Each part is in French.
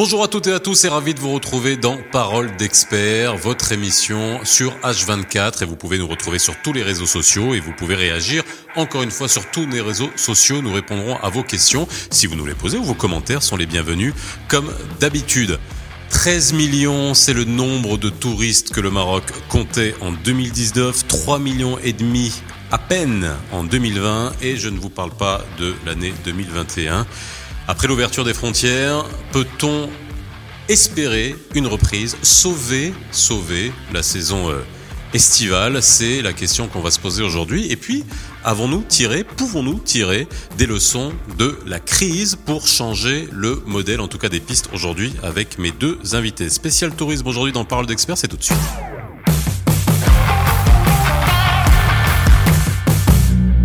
Bonjour à toutes et à tous et ravi de vous retrouver dans Parole d'experts, votre émission sur H24 et vous pouvez nous retrouver sur tous les réseaux sociaux et vous pouvez réagir encore une fois sur tous les réseaux sociaux. Nous répondrons à vos questions si vous nous les posez ou vos commentaires sont les bienvenus comme d'habitude. 13 millions, c'est le nombre de touristes que le Maroc comptait en 2019, 3 millions et demi à peine en 2020 et je ne vous parle pas de l'année 2021. Après l'ouverture des frontières, peut-on espérer une reprise, sauver, sauver la saison euh, estivale C'est la question qu'on va se poser aujourd'hui. Et puis, avons-nous tiré, pouvons-nous tirer des leçons de la crise pour changer le modèle, en tout cas des pistes aujourd'hui, avec mes deux invités. Spécial tourisme aujourd'hui dans Parole d'experts, c'est tout de suite.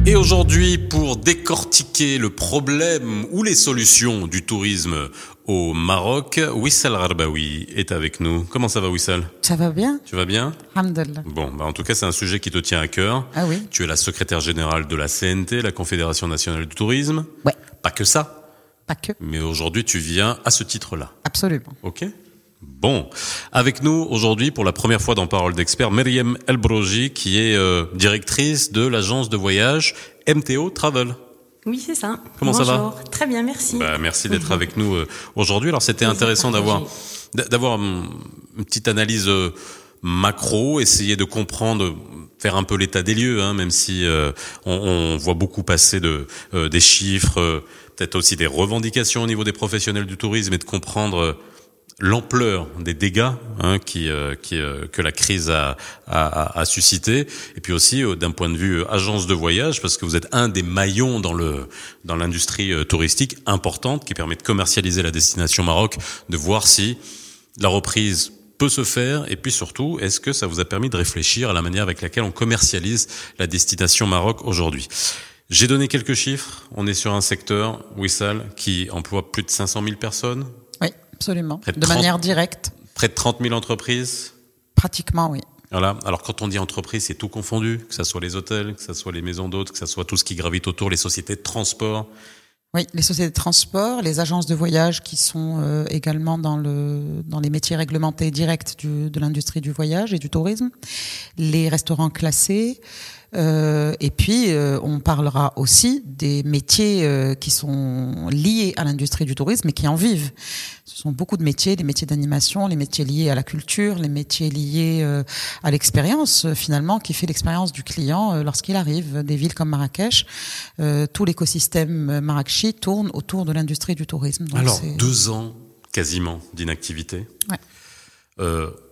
Et aujourd'hui, pour décortiquer le problème ou les solutions du tourisme au Maroc, Wissal Arbaoui est avec nous. Comment ça va Wissal? Ça va bien Tu vas bien? Alhamdulillah. Bon, bah en tout cas, c'est un sujet qui te tient à cœur. Ah oui Tu es la secrétaire générale de la CNT, la Confédération nationale du tourisme. Ouais, Pas que ça, pas que. mais aujourd'hui, tu viens à ce titre-là. Absolument. Ok? Bon, avec nous aujourd'hui pour la première fois dans Parole d'expert, Myriam Elbroji, qui est euh, directrice de l'agence de voyage MTO Travel. Oui, c'est ça. Comment ça va. Très bien, merci. Bah, merci d'être avec nous euh, aujourd'hui. Alors c'était intéressant d'avoir d'avoir hum, une petite analyse euh, macro, essayer de comprendre, faire un peu l'état des lieux, hein, même si euh, on, on voit beaucoup passer de euh, des chiffres, euh, peut-être aussi des revendications au niveau des professionnels du tourisme et de comprendre euh, l'ampleur des dégâts hein, qui, euh, qui, euh, que la crise a, a, a- suscité, et puis aussi euh, d'un point de vue agence de voyage, parce que vous êtes un des maillons dans le dans l'industrie euh, touristique importante qui permet de commercialiser la destination Maroc, de voir si la reprise peut se faire, et puis surtout, est-ce que ça vous a permis de réfléchir à la manière avec laquelle on commercialise la destination Maroc aujourd'hui? J'ai donné quelques chiffres. On est sur un secteur, Wissal, qui emploie plus de 500 000 personnes, absolument. De De 30. manière directe. près de 30 000 entreprises. Pratiquement, oui. Voilà. Alors quand on dit entreprise, c'est tout confondu, que ce soit les hôtels, que ce soit les maisons d'hôtes, que ce soit tout ce qui gravite autour, les sociétés de transport. Oui, les sociétés de transport, les agences de voyage qui sont euh, également dans, le, dans les métiers réglementés directs du, de l'industrie du voyage et du tourisme, les restaurants classés, euh, et puis euh, on parlera aussi des métiers euh, qui sont liés à l'industrie du tourisme et qui en vivent. Ce sont beaucoup de métiers, les métiers d'animation, les métiers liés à la culture, les métiers liés à l'expérience finalement qui fait l'expérience du client lorsqu'il arrive. Des villes comme Marrakech, tout l'écosystème marrakchi tourne autour de l'industrie du tourisme. Donc Alors deux ans quasiment d'inactivité. Ouais.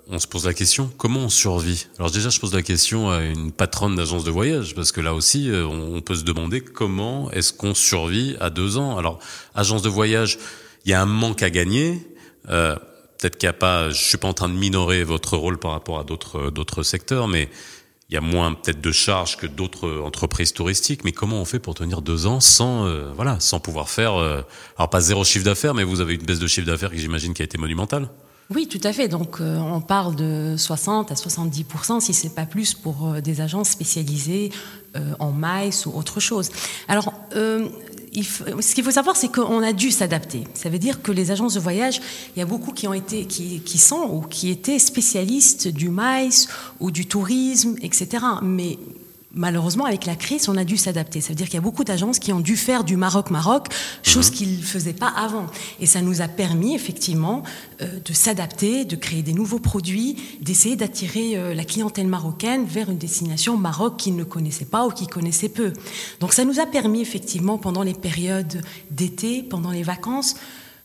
Euh, on se pose la question, comment on survit? Alors déjà, je pose la question à une patronne d'agence de voyage, parce que là aussi, euh, on peut se demander comment est-ce qu'on survit à deux ans. Alors, agence de voyage, il y a un manque à gagner. Euh, Peut-être qu'il n'y a pas, je suis pas en train de minorer votre rôle par rapport à d'autres d'autres secteurs, mais il y a moins peut-être de charges que d'autres entreprises touristiques. Mais comment on fait pour tenir deux ans sans, euh, voilà, sans pouvoir faire, euh, alors pas zéro chiffre d'affaires, mais vous avez une baisse de chiffre d'affaires que j'imagine qui a été monumentale. Oui, tout à fait. Donc, euh, on parle de 60 à 70% si c'est pas plus, pour euh, des agences spécialisées euh, en maïs ou autre chose. Alors, ce qu'il faut savoir, c'est qu'on a dû s'adapter. Ça veut dire que les agences de voyage, il y a beaucoup qui ont été, qui, qui sont ou qui étaient spécialistes du maïs ou du tourisme, etc. Mais Malheureusement, avec la crise, on a dû s'adapter. Ça veut dire qu'il y a beaucoup d'agences qui ont dû faire du Maroc-Maroc, chose qu'ils ne faisaient pas avant. Et ça nous a permis, effectivement, euh, de s'adapter, de créer des nouveaux produits, d'essayer d'attirer euh, la clientèle marocaine vers une destination Maroc qu'ils ne connaissaient pas ou qu'ils connaissaient peu. Donc ça nous a permis, effectivement, pendant les périodes d'été, pendant les vacances,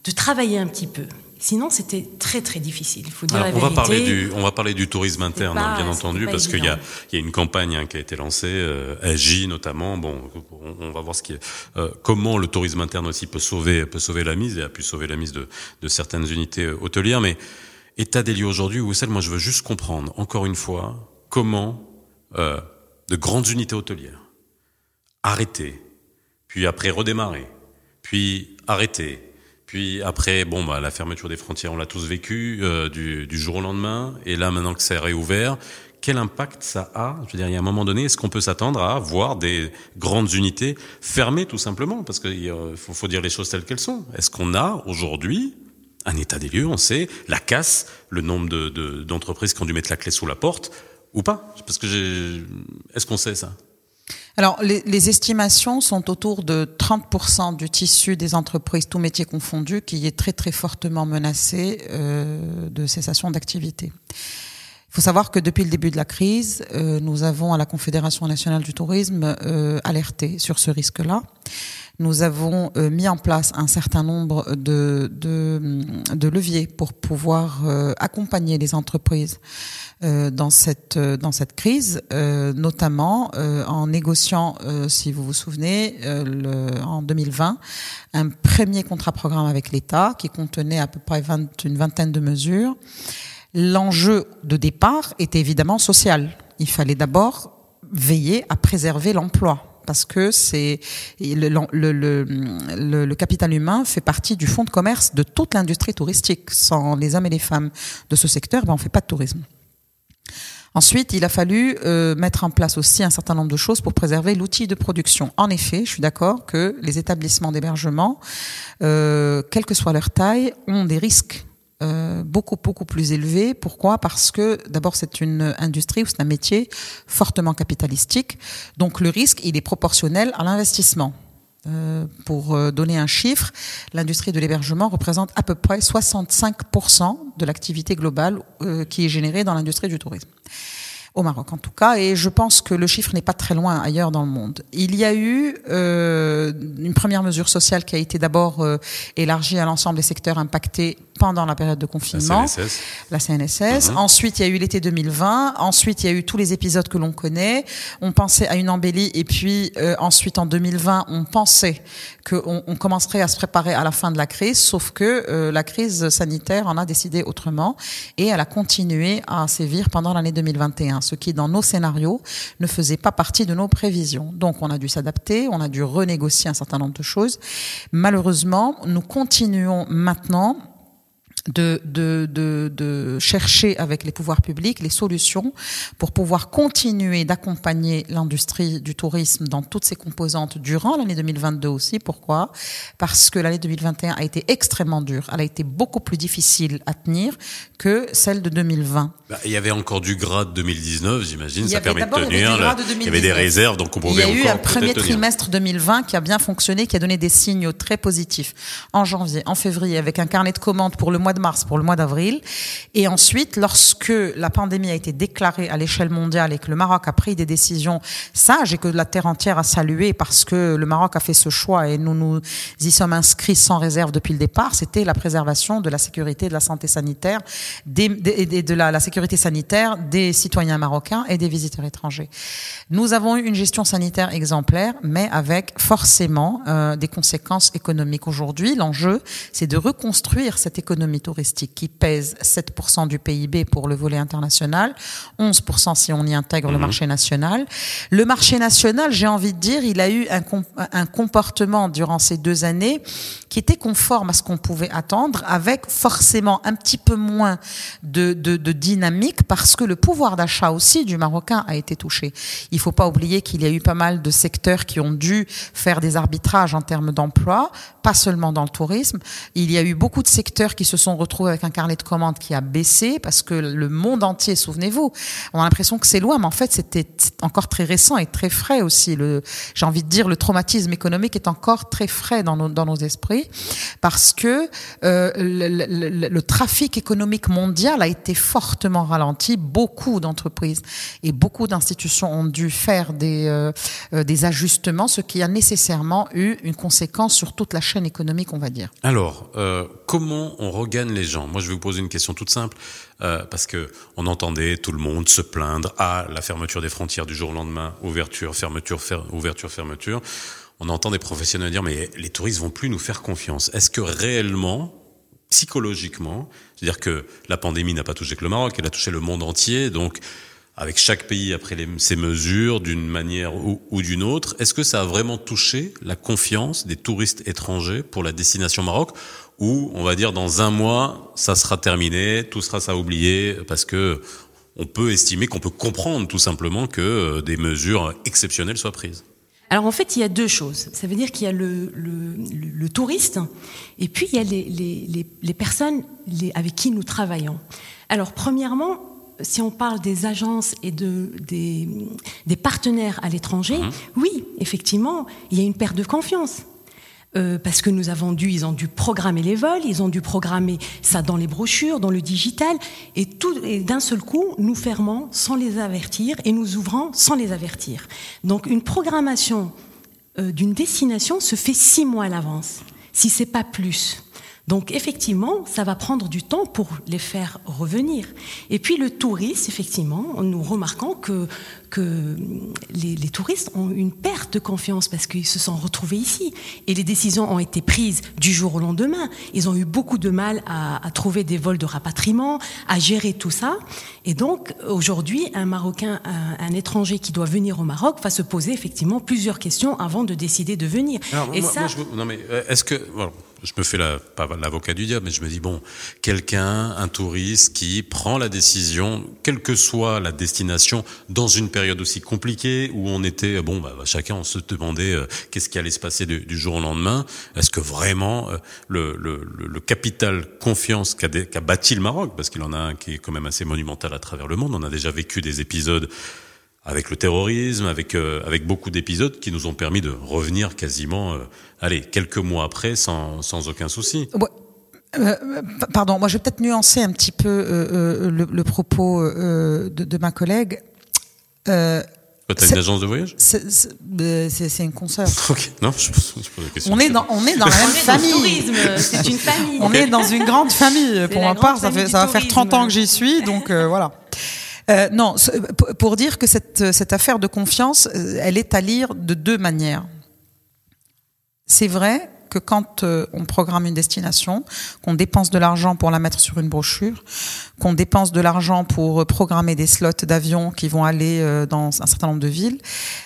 de travailler un petit peu. Sinon, c'était très très difficile. Il faut dire Alors, la on va parler du, on va parler du tourisme interne, pas- hein, bien entendu, parce qu'il y a, y une campagne hein, qui a été lancée, euh, AJ notamment. Bon, on, on va voir ce qui est, euh, comment le tourisme interne aussi peut sauver, peut sauver la mise et a pu sauver la mise de, de certaines unités euh, hôtelières. Mais état des lieux aujourd'hui, Wissel, moi je veux juste comprendre, encore une fois, comment euh, de grandes unités hôtelières arrêter, puis après redémarrer, puis arrêter, puis après, bon, bah, la fermeture des frontières, on l'a tous vécu euh, du, du jour au lendemain, et là maintenant que c'est réouvert, quel impact ça a? Je veux dire, il y a un moment donné, est-ce qu'on peut s'attendre à voir des grandes unités fermées tout simplement? Parce qu'il faut, faut dire les choses telles qu'elles sont. Est-ce qu'on a aujourd'hui un état des lieux, on sait, la casse, le nombre d'entreprises qui ont dû mettre la clé sous la porte, ou pas? Parce que est-ce qu'on sait ça? Alors, les, estimations sont autour de 30% du tissu des entreprises, tous métiers confondus, qui est très très fortement menacé euh, de cessation d'activité. Faut savoir que depuis le début de la crise, euh, nous avons à la Confédération nationale du tourisme euh, alerté sur ce risque-là. Nous avons euh, mis en place un certain nombre de, de, de leviers pour pouvoir euh, accompagner les entreprises euh, dans cette dans cette crise, notamment en négociant, si vous vous souvenez, le, en 2020, un premier contrat programme avec l'État qui contenait à peu près 20, une vingtaine de mesures. L'enjeu de départ était évidemment social. Il fallait d'abord veiller à préserver l'emploi parce que c'est le, capital humain fait partie du fonds de commerce de toute l'industrie touristique. Sans les hommes et les femmes de ce secteur, ben on fait pas de tourisme. Ensuite, il a fallu euh, mettre en place aussi un certain nombre de choses pour préserver l'outil de production. En effet, je suis d'accord que les établissements d'hébergement, euh, quelle que soit leur taille, ont des risques euh, beaucoup beaucoup plus élevé. Pourquoi? Parce que d'abord c'est une industrie ou c'est un métier fortement capitalistique, donc le risque il est proportionnel à l'investissement. Euh, pour euh, donner un chiffre, l'industrie de l'hébergement représente à peu près 65% de l'activité globale qui est générée dans l'industrie du tourisme au Maroc en tout cas, et je pense que le chiffre n'est pas très loin ailleurs dans le monde. Il y a eu euh, une première mesure sociale qui a été d'abord euh, élargie à l'ensemble des secteurs impactés pendant la période de confinement, la CNSS. La CNSS. Mhm. Ensuite, il y a eu l'été 2020. Ensuite, il y a eu tous les épisodes que l'on connaît. On pensait à une embellie, et puis euh, ensuite en 2020, on pensait qu'on on commencerait à se préparer à la fin de la crise, sauf que euh, la crise sanitaire en a décidé autrement, et elle a continué à sévir pendant l'année 2021 ce qui dans nos scénarios ne faisait pas partie de nos prévisions. Donc on a dû s'adapter, on a dû renégocier un certain nombre de choses. Malheureusement, nous continuons maintenant de, de, de, de, chercher avec les pouvoirs publics les solutions pour pouvoir continuer d'accompagner l'industrie du tourisme dans toutes ses composantes durant l'année 2022 aussi. Pourquoi? Parce que l'année 2021 a été extrêmement dure. Elle a été beaucoup plus difficile à tenir que celle de 2020. Bah, il y avait encore du gras de 2019, j'imagine. Ça permet de tenir. Il y avait des réserves, donc on pouvait encore Il y a eu un premier trimestre 2020 qui a bien fonctionné, qui a donné des signaux très positifs en janvier, en février, avec un carnet de commandes pour le mois de mars, pour le mois d'avril. Et ensuite, lorsque la pandémie a été déclarée à l'échelle mondiale et que le Maroc a pris des décisions sages et que la terre entière a salué parce que le Maroc a fait ce choix et nous nous y sommes inscrits sans réserve depuis le départ, c'était la préservation de la sécurité, de la santé sanitaire, des, de la, sécurité sanitaire des citoyens marocains et des visiteurs étrangers. Nous avons eu une gestion sanitaire exemplaire, mais avec forcément euh, des conséquences économiques. Aujourd'hui, l'enjeu, c'est de reconstruire cette économie touristique qui pèse 7% du PIB pour le volet international, 11% si on y intègre le mhm. marché national. Le marché national, j'ai envie de dire, il a eu un, un comportement durant ces deux années qui était conforme à ce qu'on pouvait attendre, avec forcément un petit peu moins de, de, de dynamique, parce que le pouvoir d'achat aussi du Marocain a été touché. Il faut pas oublier qu'il y a eu pas mal de secteurs qui ont dû faire des arbitrages en termes d'emploi, pas seulement dans le tourisme. Il y a eu beaucoup de secteurs qui se sont retrouvés avec un carnet de commandes qui a baissé parce que le monde entier, souvenez-vous, on a l'impression que c'est loin, mais en fait c'était encore très récent et très frais aussi. J'ai envie de dire, le traumatisme économique est encore très frais dans nos, dans nos esprits parce que euh, le, trafic économique mondial a été fortement ralenti. Beaucoup d'entreprises et beaucoup d'institutions ont dû faire des, euh, euh, des ajustements, ce qui a nécessairement eu une conséquence sur toute la chaîne économique, on va dire. Alors, comment on les gens Moi, je vais vous poser une question toute simple, euh, parce que on entendait tout le monde se plaindre à la fermeture des frontières du jour au lendemain, ouverture, fermeture, fer ouverture, fermeture. On entend des professionnels dire mais les touristes vont plus nous faire confiance. Est-ce que réellement, psychologiquement, c'est-à-dire que la pandémie n'a pas touché que le Maroc, elle a touché le monde entier, donc avec chaque pays après les, ces mesures d'une manière ou, d'une autre. Est-ce que ça a vraiment touché la confiance des touristes étrangers pour la destination Maroc ou on va dire dans un mois ça sera terminé, tout sera ça oublié parce que on peut estimer qu'on peut comprendre tout simplement que euh, des mesures exceptionnelles soient prises? Alors en fait, il y a deux choses. Ça veut dire qu'il y a le, touriste et puis il y a les, les personnes avec qui nous travaillons. Alors premièrement, si on parle des agences et de, des, des partenaires à l'étranger, mmh. oui, effectivement, il y a une perte de confiance. Euh, parce que nous avons dû, ils ont dû programmer les vols, ils ont dû programmer ça dans les brochures, dans le digital, et tout, et d'un seul coup, nous fermons sans les avertir et nous ouvrons sans les avertir. Donc, une programmation euh, d'une destination se fait six mois à l'avance, si c'est pas plus. Donc effectivement, ça va prendre du temps pour les faire revenir. Et puis le tourisme, effectivement, nous remarquons que, que les, les touristes ont une perte de confiance parce qu'ils se sont retrouvés ici. Et les décisions ont été prises du jour au lendemain. Ils ont eu beaucoup de mal à, à trouver des vols de rapatriement, à gérer tout ça. Et donc aujourd'hui, un Marocain, un, un, étranger qui doit venir au Maroc va se poser effectivement plusieurs questions avant de décider de venir. Alors, Et moi, ça, moi, je, non mais euh, est-ce que... Voilà je me fais la, pas l'avocat du diable, mais je me dis bon, quelqu'un, un touriste qui prend la décision, quelle que soit la destination, dans une période aussi compliquée où on était, bon, bah, chacun on se demandait euh, qu'est-ce qui allait se passer du, du jour au lendemain. Est-ce que vraiment euh, le, le, le, capital confiance qu'a qu bâti le Maroc, parce qu'il en a un qui est quand même assez monumental à travers le monde. On a déjà vécu des épisodes avec le terrorisme, avec euh, avec beaucoup d'épisodes qui nous ont permis de revenir quasiment, euh, allez, quelques mois après sans sans aucun souci. Ouais. Euh, pardon, moi je vais peut-être nuancer un petit peu euh, le, le, propos de, de, ma collègue. Euh, T'as une agence de voyage? C'est une consoeur. ok, non, je pose, je pose la question. On est dans, on est dans la même famille. C'est une famille. On est dans une grande famille. Pour ma part, ça, fait, ça va faire 30 ans que j'y suis, donc euh, voilà. Euh, non, pour dire que cette, cette affaire de confiance, euh, elle est à lire de deux manières. C'est vrai que quand euh, on programme une destination, qu'on dépense de l'argent pour la mettre sur une brochure, qu'on dépense de l'argent pour programmer des slots d'avions qui vont aller dans un certain nombre de villes,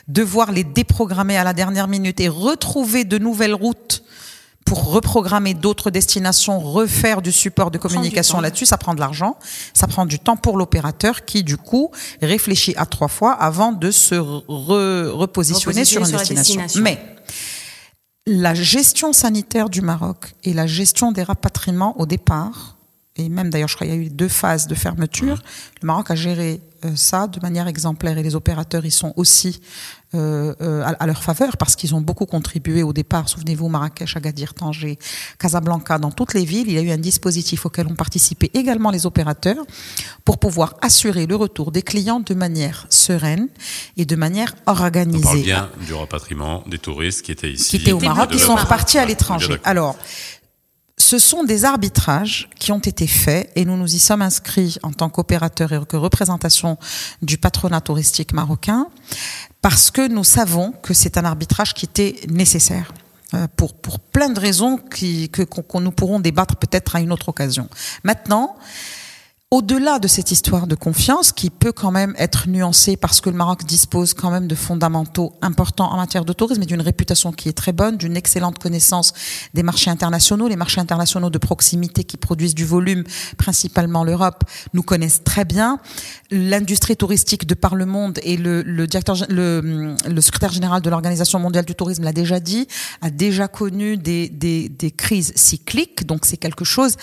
devoir les déprogrammer à la dernière minute et retrouver de nouvelles routes pour reprogrammer d'autres destinations, refaire du support de communication là-dessus, ça prend de l'argent, ça prend du temps pour l'opérateur qui, du coup, réfléchit à trois fois avant de se re repositionner sur une sur destination. destination. Mais la gestion sanitaire du Maroc et la gestion des rapatriements au départ, et même d'ailleurs, je crois qu'il y a eu deux phases de fermeture. Le Maroc a géré euh, ça de manière exemplaire et les opérateurs y sont aussi euh, euh, à, leur faveur parce qu'ils ont beaucoup contribué au départ. Souvenez-vous, Marrakech, Agadir, Tanger, Casablanca, dans toutes les villes, il y a eu un dispositif auquel ont participé également les opérateurs pour pouvoir assurer le retour des clients de manière sereine et de manière organisée. On parle bien du rapatriement des touristes qui étaient ici. Qui étaient au Maroc, qui sont repartis à l'étranger. Alors, ce sont des arbitrages qui ont été faits et nous nous y sommes inscrits en tant qu'opérateurs et que représentation du patronat touristique marocain parce que nous savons que c'est un arbitrage qui était nécessaire euh, pour, pour plein de raisons que, qu'on nous pourrons débattre peut-être à une autre occasion. Maintenant, au-delà de cette histoire de confiance, qui peut quand même être nuancée parce que le Maroc dispose quand même de fondamentaux importants en matière de tourisme et d'une réputation qui est très bonne, d'une excellente connaissance des marchés internationaux, les marchés internationaux de proximité qui produisent du volume, principalement l'Europe, nous connaissent très bien. L'industrie touristique de par le monde et le, le directeur, le, le, secrétaire général de l'Organisation mondiale du tourisme l'a déjà dit, a déjà connu des, des, des crises cycliques. Donc c'est quelque chose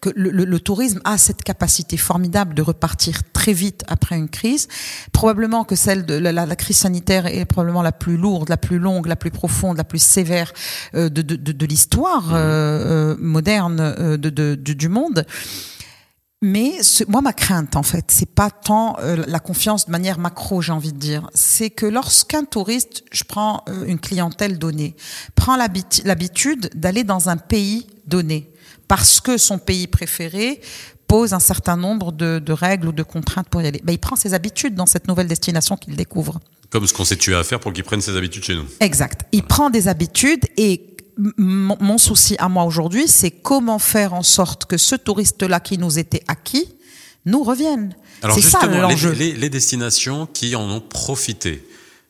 que le, le, le tourisme a cette capacité formidable de repartir très vite après une crise. Probablement que celle de la, crise sanitaire est probablement la plus lourde, la plus longue, la plus profonde, la plus sévère euh, de, de, l'histoire euh, euh moderne de, du monde. Mais moi, ma crainte, en fait, c'est pas tant la confiance de manière macro, j'ai envie de dire. C'est que lorsqu'un touriste, je prends une clientèle donnée, prend l'habitude d'aller dans un pays donné, parce que son pays préféré pose un certain nombre de, de, règles ou de contraintes pour y aller. Ben, il prend ses habitudes dans cette nouvelle destination qu'il découvre. Comme ce qu'on s'est tué à faire pour qu'il prenne ses habitudes chez nous. Exact. Il prend des habitudes et mon souci à moi aujourd'hui, c'est comment faire en sorte que ce touriste-là qui nous était acquis nous revienne. C'est ça l'enjeu. Les, les, les, destinations qui en ont profité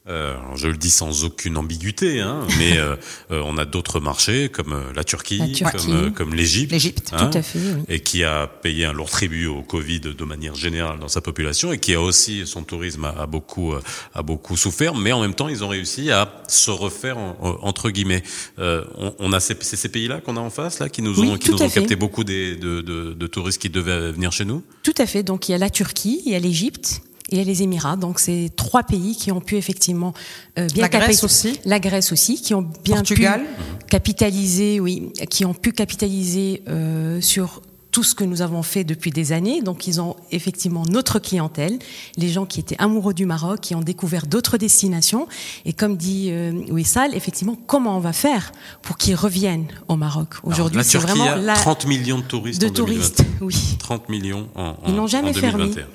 Euh, je le dis sans aucune ambiguïté, hein, mais euh, euh, on a d'autres marchés comme euh, la Turquie, La Turquie. comme, euh, comme l'Égypte, L'Égypte, hein, tout à fait, oui. et qui a payé un lourd tribut au Covid de manière générale dans sa population, et qui a aussi son tourisme a, a beaucoup a beaucoup souffert, mais en même temps ils ont réussi à se refaire en- en- entre guillemets. Euh, on, on a ces, c'est ces pays-là qu'on a en face là qui nous Oui, ont qui nous ont fait. capté beaucoup des, de, de, de touristes qui devaient venir chez nous? Tout à fait. Donc il y a la Turquie, il y a l'Égypte et il y a les Émirats. Donc c'est trois pays qui ont pu effectivement euh, bien La Grèce aussi. La Grèce aussi, qui ont bien Portugal. pu capitaliser, oui, qui ont pu capitaliser euh, sur tout ce que nous avons fait depuis des années. Donc, ils ont effectivement notre clientèle, les gens qui étaient amoureux du Maroc, qui ont découvert d'autres destinations. Et comme dit euh, Wissal, effectivement, comment on va faire pour qu'ils reviennent au Maroc Aujourd'hui, c'est vraiment a la 30 millions de touristes de en 2021. touristes. Oui. 30 millions en, en, Ils n'ont jamais en 2021. fermé.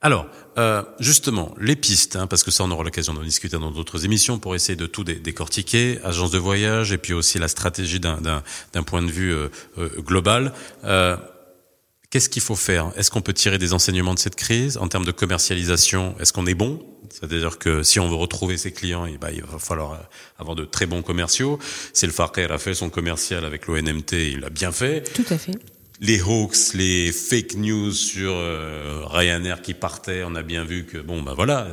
Alors, euh, justement, les pistes, hein, parce que ça, on aura l'occasion d'en discuter dans d'autres émissions pour essayer de tout dé- décortiquer, agence de voyage et puis aussi la stratégie d'un- point de vue euh, euh, global. Euh, Qu'est-ce qu'il faut faire? Est-ce qu'on peut tirer des enseignements de cette crise? En termes de commercialisation Est-ce qu'on est bon? C'est-à-dire que si on veut retrouver ses clients, eh ben, il va falloir euh, avoir de très bons commerciaux. Si le Farker a fait son commercial avec l'ONMT, il l'a bien fait Tout à fait. Les hoax, les fake news sur euh, Ryanair qui partait, on a bien vu que bon bah voilà,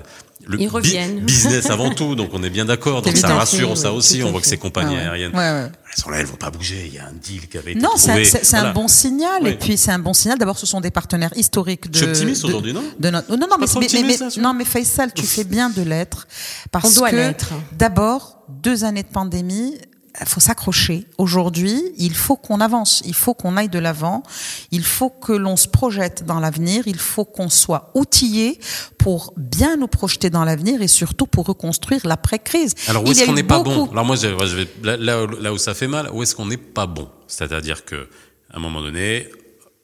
le Ils reviennent. business avant tout, donc on est bien d'accord. Donc ça rassure fait, ça oui, aussi. On voit que ces compagnies Ah ouais. aériennes, Ouais, ouais. elles sont là, elles vont pas bouger. Il y a un deal qui avait été Non, trouvé. un- c'est Voilà. un bon signal. Oui. Et puis, c'est un bon signal. D'abord, ce sont des partenaires historiques de. Je suis optimiste aujourd'hui, non? de notre... Non, non, mais, mais, mais- là, je- non, mais Faisal, tu fais bien de l'être. Parce On doit que, l'être. d'abord, deux années de pandémie, faut s'accrocher. Aujourd'hui, il faut qu'on avance, il faut qu'on aille de l'avant, il faut que l'on se projette dans l'avenir, il faut qu'on soit outillé pour bien nous projeter dans l'avenir et surtout pour reconstruire l'après-crise. Alors où est-ce qu'on n'est pas beaucoup- bon? Alors moi, je, je vais là, là, là où ça fait mal, où est-ce qu'on n'est pas bon? C'est-à-dire que à un moment donné,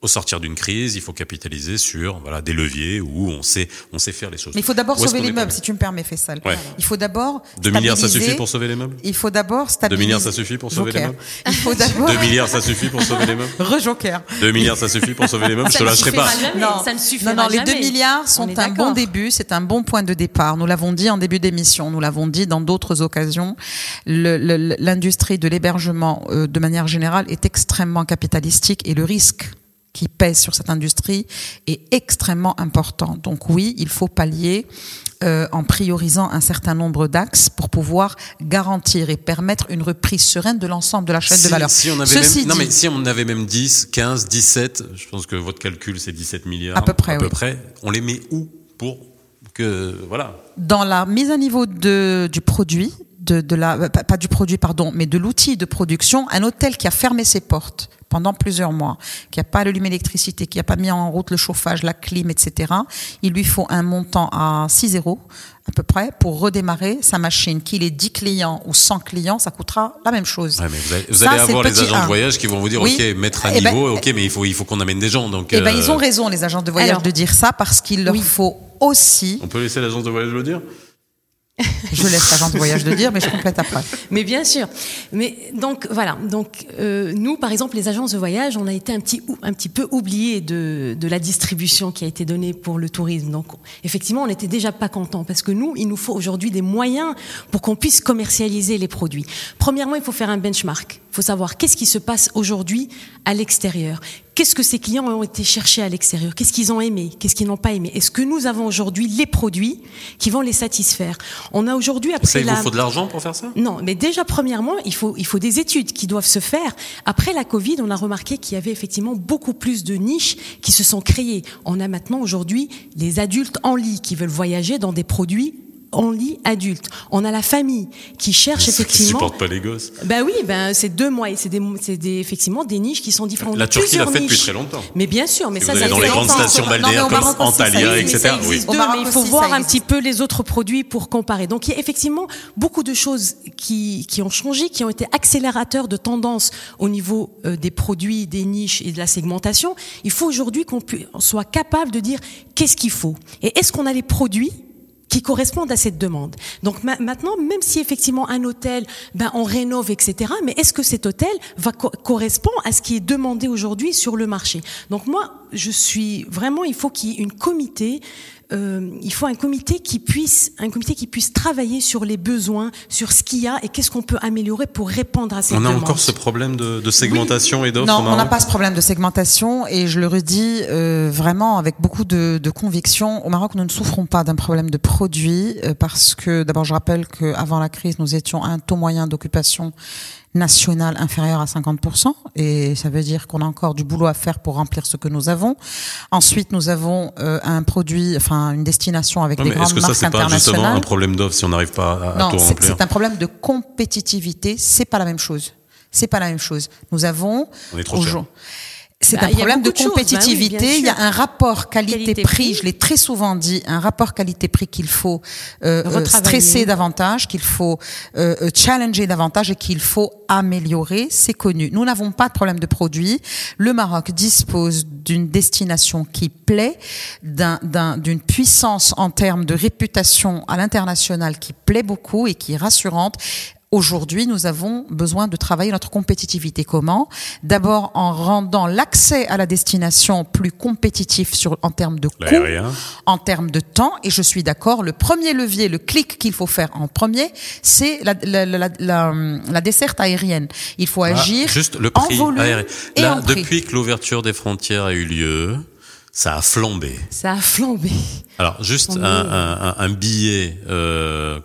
au sortir d'une crise, il faut capitaliser sur voilà des leviers où on sait on sait faire les choses. Mais il faut d'abord sauver les meubles, si tu me permets, Faisal. Ouais. Il faut d'abord 2 milliards, ça suffit pour sauver les meubles Il faut d'abord stabiliser. milliards, ça suffit pour sauver les meubles Il faut d'abord. 2 milliards, ça suffit pour sauver les meubles Re-joker. 2 milliards, ça suffit pour sauver les meubles Je Ça ne lâcherai pas. ça ne non, non, les jamais. 2 milliards On sont un bon début, c'est un bon point de départ. Nous l'avons dit en début d'émission, nous l'avons dit dans d'autres occasions. L'industrie de l'hébergement, euh, de manière générale, est extrêmement capitalistique et le risque qui pèse sur cette industrie est extrêmement important. Donc oui, il faut pallier euh, en priorisant un certain nombre d'axes pour pouvoir garantir et permettre une reprise sereine de l'ensemble de la chaîne Si, de valeur. si on avait Ceci même, non dit- mais si on avait même 10, 15, 17, je pense que votre calcul c'est 17 milliards. À peu près, À peu oui. près. On les met où pour que voilà. dans la mise à niveau de, du produit, de, de la, pas, pas du produit, pardon, mais de l'outil de production, un hôtel qui a fermé ses portes pendant plusieurs mois, qui n'a pas allumé l'électricité, qui n'a pas mis en route le chauffage, la clim, etc., il lui faut un montant à 6 euros à peu près pour redémarrer sa machine. Qu'il ait 10 clients ou 100 clients, ça coûtera la même chose. Ouais, mais vous allez, vous Ça, allez c'est avoir le les agents de voyage qui vont vous dire Oui. ok mettre à Eh ben, niveau, ok mais il faut il faut qu'on amène des gens donc. Eh ben, euh, ils ont raison, les agents de voyage, Alors- de dire ça parce qu'il leur Oui. faut aussi, On peut laisser l'agence de voyage le dire? Je laisse l'agent de voyage de dire, mais je complète après. Mais bien sûr. Mais donc voilà. Donc euh, nous, par exemple, les agences de voyage, on a été un petit un petit peu oubliés de de la distribution qui a été donnée pour le tourisme. Donc effectivement, on n'était déjà pas contents parce que nous, il nous faut aujourd'hui des moyens pour qu'on puisse commercialiser les produits. Premièrement, il faut faire un benchmark. Il faut savoir qu'est-ce qui se passe aujourd'hui à l'extérieur. Qu'est-ce que ces clients ont été chercher à l'extérieur? Qu'est-ce qu'ils ont aimé? Qu'est-ce qu'ils n'ont pas aimé? Est-ce que nous avons aujourd'hui les produits qui vont les satisfaire? On a aujourd'hui après Ça il la vous faut de l'argent pour faire ça? Non, mais déjà premièrement, il faut il faut des études qui doivent se faire. Après la Covid, on a remarqué qu'il y avait effectivement beaucoup plus de niches qui se sont créées. On a maintenant aujourd'hui les adultes en lit qui veulent voyager dans des produits en lit adultes. On a la famille qui cherche Ceux qui effectivement. supportent pas les gosses. Ben oui, ben c'est deux mois et c'est des, c'est des effectivement des niches qui sont différentes. La Turquie l'a fait depuis très longtemps. Mais bien sûr, mais Si ça, ça dans les grandes stations balnéaires comme ça Antalya, etc. ça Oui. deux, mais il faut aussi, voir un petit peu les autres produits pour comparer. Donc il y a effectivement beaucoup de choses qui, qui ont changé, qui ont été accélérateurs de tendance au niveau euh, des produits, des niches et de la segmentation. Il faut aujourd'hui qu'on pu- on soit capable de dire qu'est-ce qu'il faut et est-ce qu'on a les produits qui correspondent à cette demande. Donc ma- maintenant, même si effectivement un hôtel, ben on rénove, etc. Mais est-ce que cet hôtel va co- correspond à ce qui est demandé aujourd'hui sur le marché? Donc moi, je suis vraiment, il faut qu'il y ait une comité euh, il faut un comité qui puisse, un comité qui puisse travailler sur les besoins, sur ce qu'il y a et qu'est-ce qu'on peut améliorer pour répondre à ces on On a encore ce problème de, de segmentation oui. et d'offres. Non, on n'a pas ce problème de segmentation et je le redis euh, vraiment avec beaucoup de, de, conviction. Au Maroc, nous ne souffrons pas d'un problème de produits euh, parce que d'abord, je rappelle qu'avant la crise, nous étions à un taux moyen d'occupation national inférieur à 50%, et ça veut dire qu'on a encore du boulot à faire pour remplir ce que nous avons. Ensuite, nous avons euh, un produit, enfin une destination avec non, des grandes est-ce que marques ça, c'est pas justement un problème d'offre si on n'arrive pas à, non, tout remplir? c'est un problème de compétitivité. C'est pas la même chose. C'est pas la même chose. Nous avons on est trop cher. C'est bah, un problème de, compétitivité. Bah oui, il y a un rapport qualité-prix, je l'ai très souvent dit, un rapport qualité-prix qu'il faut euh, stresser davantage, qu'il faut euh, challenger davantage et qu'il faut améliorer. C'est connu. Nous n'avons pas de problème de produit. Le Maroc dispose d'une destination qui plaît, d'une un, puissance en termes de réputation à l'international qui plaît beaucoup et qui est rassurante. Aujourd'hui, nous avons besoin de travailler notre compétitivité. Comment? D'abord en rendant l'accès à la destination plus compétitif sur, en termes de coût, en termes de temps. Et je suis d'accord, le premier levier, le clic qu'il faut faire en premier, c'est la, la, la, la, la desserte aérienne. Il faut ah, agir juste le prix en volume et Là, en prix. depuis que l'ouverture des frontières a eu lieu, ça a flambé. Ça a flambé. Alors, juste un, un, un, billet euh,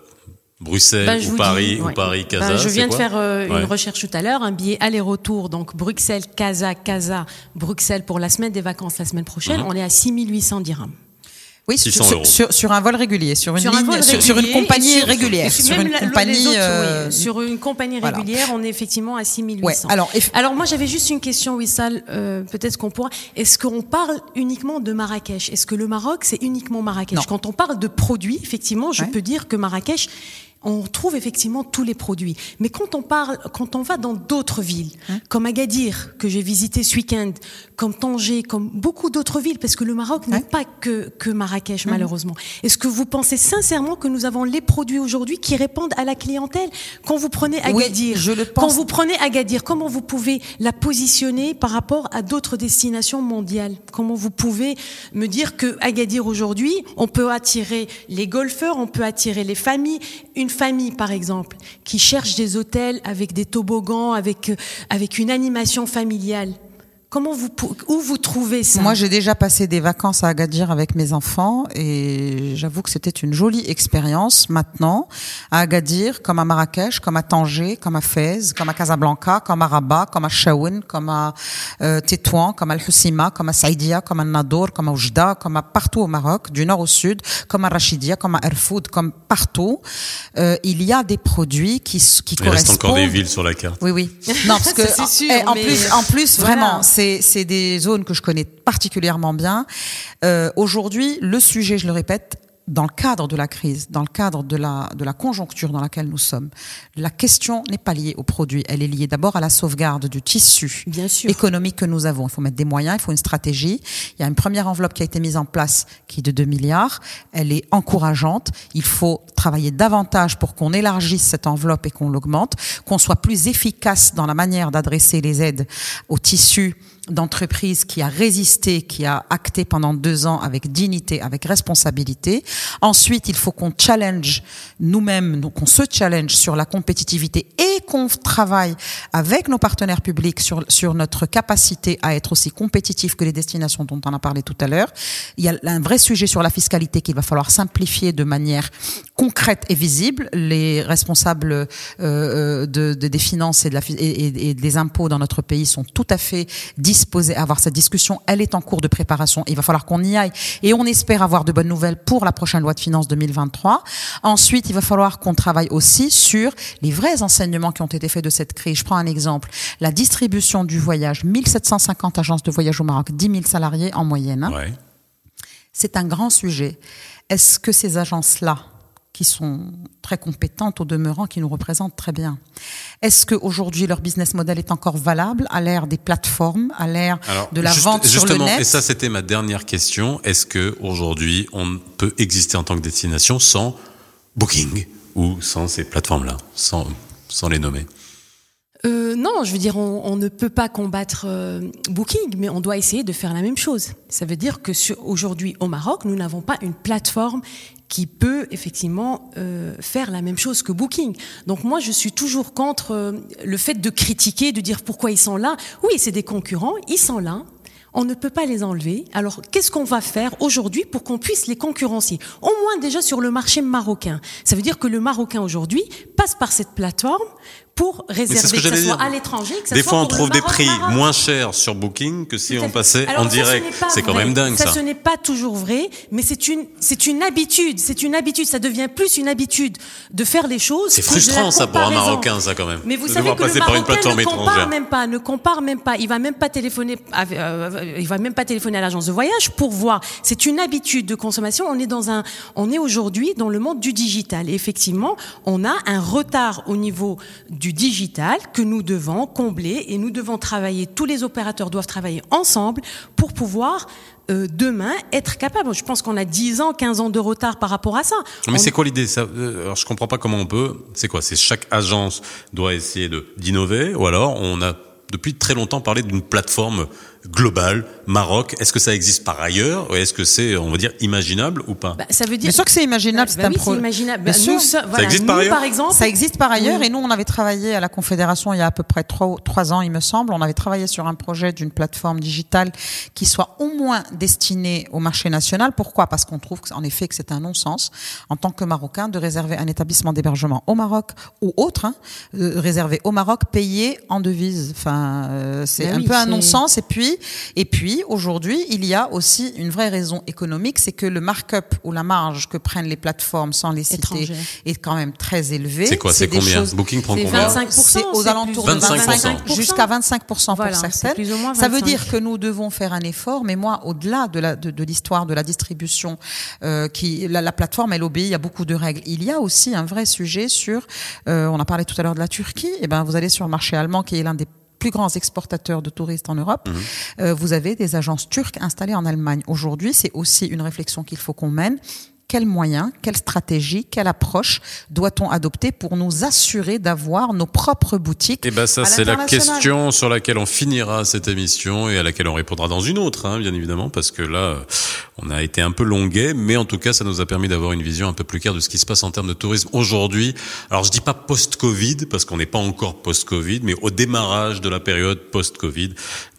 Bruxelles ben, ou Paris dis, ou. Paris Casa. Ben, je viens de faire euh, ouais. une recherche tout à l'heure, un billet aller-retour, donc Bruxelles Casa Casa Bruxelles pour la semaine des vacances la semaine prochaine, Mhm. on est à 6800 dirhams. Oui, 600 sur, euros. sur, sur un vol régulier, sur une Sur un ligne, vol sur, sur une régulier compagnie sur- régulière, sur une compagnie. autres, euh, oui, sur une compagnie voilà. régulière, on est effectivement à 6800. Ouais, alors, Alors moi j'avais juste une question, Wissal, euh, peut-être qu'on pourra. Est-ce qu'on parle uniquement de Marrakech? Est-ce que le Maroc c'est uniquement Marrakech? Non. Quand on parle de produits, effectivement, je Ouais. peux dire que Marrakech on trouve effectivement tous les produits. Mais quand on parle, quand on va dans d'autres villes, Hein comme Agadir, que j'ai visité ce week-end, comme Tanger, comme beaucoup d'autres villes, parce que le Maroc n'est pas que, que Marrakech, Mhm. malheureusement. Est-ce que vous pensez sincèrement que nous avons les produits aujourd'hui qui répondent à la clientèle? Quand vous prenez Oui, Agadir, je le quand vous prenez Agadir, comment vous pouvez la positionner par rapport à d'autres destinations mondiales? Comment vous pouvez me dire que Agadir aujourd'hui, on peut attirer les golfeurs, on peut attirer les familles, une famille par exemple qui cherche des hôtels avec des toboggans, avec euh, avec une animation familiale. Comment vous où vous trouvez ça Moi, j'ai déjà passé des vacances à Agadir avec mes enfants et j'avoue que c'était une jolie expérience. Maintenant, à Agadir, comme à Marrakech, comme à Tanger, comme à Fès, comme à Casablanca, comme à Rabat, comme à Chaouen, comme à euh, Tétouan, comme à Al-Husima, comme à Saïdia, comme à Nador, comme à Oujda, comme à partout au Maroc, du nord au sud, comme à Rachidia, comme à Erfoud, comme partout, euh, il y a des produits qui, qui Il reste correspondent. encore des villes sur la carte. Oui, oui. Non, parce que Ça, sûr, eh, en mais plus, en plus, voilà. vraiment, c'est c'est des zones que je connais particulièrement bien. Euh, Aujourd'hui, le sujet, je le répète, dans le cadre de la crise, dans le cadre de la de la conjoncture dans laquelle nous sommes, la question n'est pas liée au produit. Elle est liée d'abord à la sauvegarde du tissu Bien sûr. économique que nous avons. Il faut mettre des moyens, il faut une stratégie. Il y a une première enveloppe qui a été mise en place qui est de 2 milliards. Elle est encourageante. Il faut travailler davantage pour qu'on élargisse cette enveloppe et qu'on l'augmente, qu'on soit plus efficace dans la manière d'adresser les aides au tissu d'entreprise qui a résisté, qui a acté pendant deux ans avec dignité, avec responsabilité. Ensuite, il faut qu'on challenge nous-mêmes, donc qu'on se challenge sur la compétitivité et qu'on travaille avec nos partenaires publics sur, notre capacité à être aussi compétitifs que les destinations dont on a parlé tout à l'heure. Il y a un vrai sujet sur la fiscalité qu'il va falloir simplifier de manière concrète et visible. Les responsables euh, euh, de, de- des finances et des impôts dans notre pays sont tout à fait disposés à avoir cette discussion. Elle est en cours de préparation. Il va falloir qu'on y aille et on espère avoir de bonnes nouvelles pour la prochaine loi de finances 2023. Ensuite, il va falloir qu'on travaille aussi sur les vrais enseignements qui ont été faits de cette crise. Je prends un exemple. La distribution du voyage. 1750 agences de voyage au Maroc, 10 000 salariés en moyenne. hein. Ouais. C'est un grand sujet. Est-ce que ces agences-là, qui sont très compétentes au demeurant, qui nous représentent très bien, est-ce qu'aujourd'hui leur business model est encore valable à l'ère des plateformes, à l'ère de la juste- vente sur le justement, net et ça c'était ma dernière question. Est-ce que aujourd'hui on peut exister en tant que destination sans Booking ou sans ces plateformes-là, sans, sans les nommer? Euh, non, je veux dire, on, ne peut pas combattre euh, Booking, mais on doit essayer de faire la même chose. Ça veut dire que aujourd'hui au Maroc, nous n'avons pas une plateforme qui peut effectivement euh, faire la même chose que Booking. Donc moi, je suis toujours contre le fait de critiquer, de dire pourquoi ils sont là. Oui, c'est des concurrents, ils sont là, on ne peut pas les enlever. Alors, qu'est-ce qu'on va faire aujourd'hui pour qu'on puisse les concurrencier? Au moins déjà sur le marché marocain. Ça veut dire que le Marocain aujourd'hui passe par cette plateforme pour réserver, que, ce soit à l'étranger. Des fois, on trouve des prix moins chers sur Booking que si on passait en direct. C'est quand même dingue, ça. Ça, ce n'est pas toujours vrai, mais c'est une, c'est une habitude. C'est une habitude. Ça devient plus une habitude de faire les choses. C'est frustrant, ça, pour un Marocain, ça, quand même. Mais vous savez que le Marocain ne compare même pas, ne compare même pas. Il va même pas téléphoner, euh, il va même pas téléphoner à l'agence de voyage pour voir. C'est une habitude de consommation. On est dans un, on est aujourd'hui dans le monde du digital. Et effectivement, on a un retard au niveau du digital que nous devons combler et nous devons travailler, tous les opérateurs doivent travailler ensemble pour pouvoir euh, demain être capable. Je pense qu'on a 10 ans, 15 ans de retard par rapport à ça. Mais c'est quoi l'idée? Ça, euh, Alors je comprends pas comment on peut. C'est quoi? C'est chaque agence doit essayer de d'innover ou alors on a depuis très longtemps parlé d'une plateforme global, Maroc. Est-ce que ça existe par ailleurs ou est-ce que c'est, on va dire, imaginable ou pas? Bah, Ça veut dire. Bien sûr que c'est imaginable. Bah, c'est imaginable. Bah, nous, ça existe par ailleurs. exemple, ça existe par ailleurs. Et nous, on avait travaillé à la Confédération il y a à peu près trois, trois ans, il me semble. On avait travaillé sur un projet d'une plateforme digitale qui soit au moins destinée au marché national. Pourquoi? Parce qu'on trouve en effet que c'est un non-sens en tant que Marocain de réserver un établissement d'hébergement au Maroc ou autre, hein, réservé au Maroc, payé en devise. Enfin, euh, c'est un peu un non-sens. Et puis et puis, aujourd'hui, il y a aussi une vraie raison économique, c'est que le markup ou la marge que prennent les plateformes sans les citer est quand même très élevé. C'est quoi C'est combien Booking prend combien 25%. C'est aux alentours de 25, jusqu'à 25% pour certaines. Ça veut dire que nous devons faire un effort, mais moi, au-delà de l'histoire de, la distribution, euh, qui la, plateforme, elle obéit à beaucoup de règles. Il y a aussi un vrai sujet sur, euh, on a parlé tout à l'heure de la Turquie, et eh ben vous allez sur le marché allemand qui est l'un des plus grands exportateurs de touristes en Europe. Mhm. Euh, vous avez des agences turques installées en Allemagne. Aujourd'hui, c'est aussi une réflexion qu'il faut qu'on mène quels moyens, quelle stratégie, quelle approche doit-on adopter pour nous assurer d'avoir nos propres boutiques Eh ben ça, c'est la question sur laquelle on finira cette émission et à laquelle on répondra dans une autre, hein, bien évidemment, parce que là, on a été un peu longuet, mais en tout cas, ça nous a permis d'avoir une vision un peu plus claire de ce qui se passe en termes de tourisme aujourd'hui. Alors, je dis pas post-Covid, parce qu'on n'est pas encore post-Covid, mais au démarrage de la période post-Covid.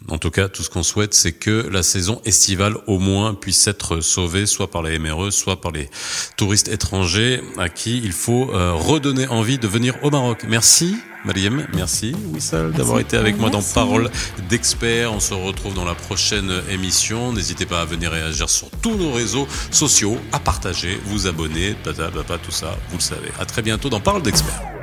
En tout cas, tout ce qu'on souhaite, c'est que la saison estivale, au moins, puisse être sauvée, soit par la MRE, soit par les touristes étrangers à qui il faut euh, redonner envie de venir au Maroc. Merci Mariam, merci Wissal d'avoir été avec moi dans Parole d'experts. On se retrouve dans la prochaine émission. N'hésitez pas à venir réagir sur tous nos réseaux sociaux, à partager, vous abonner, papa, tout ça, vous le savez. À très bientôt dans Parole d'experts.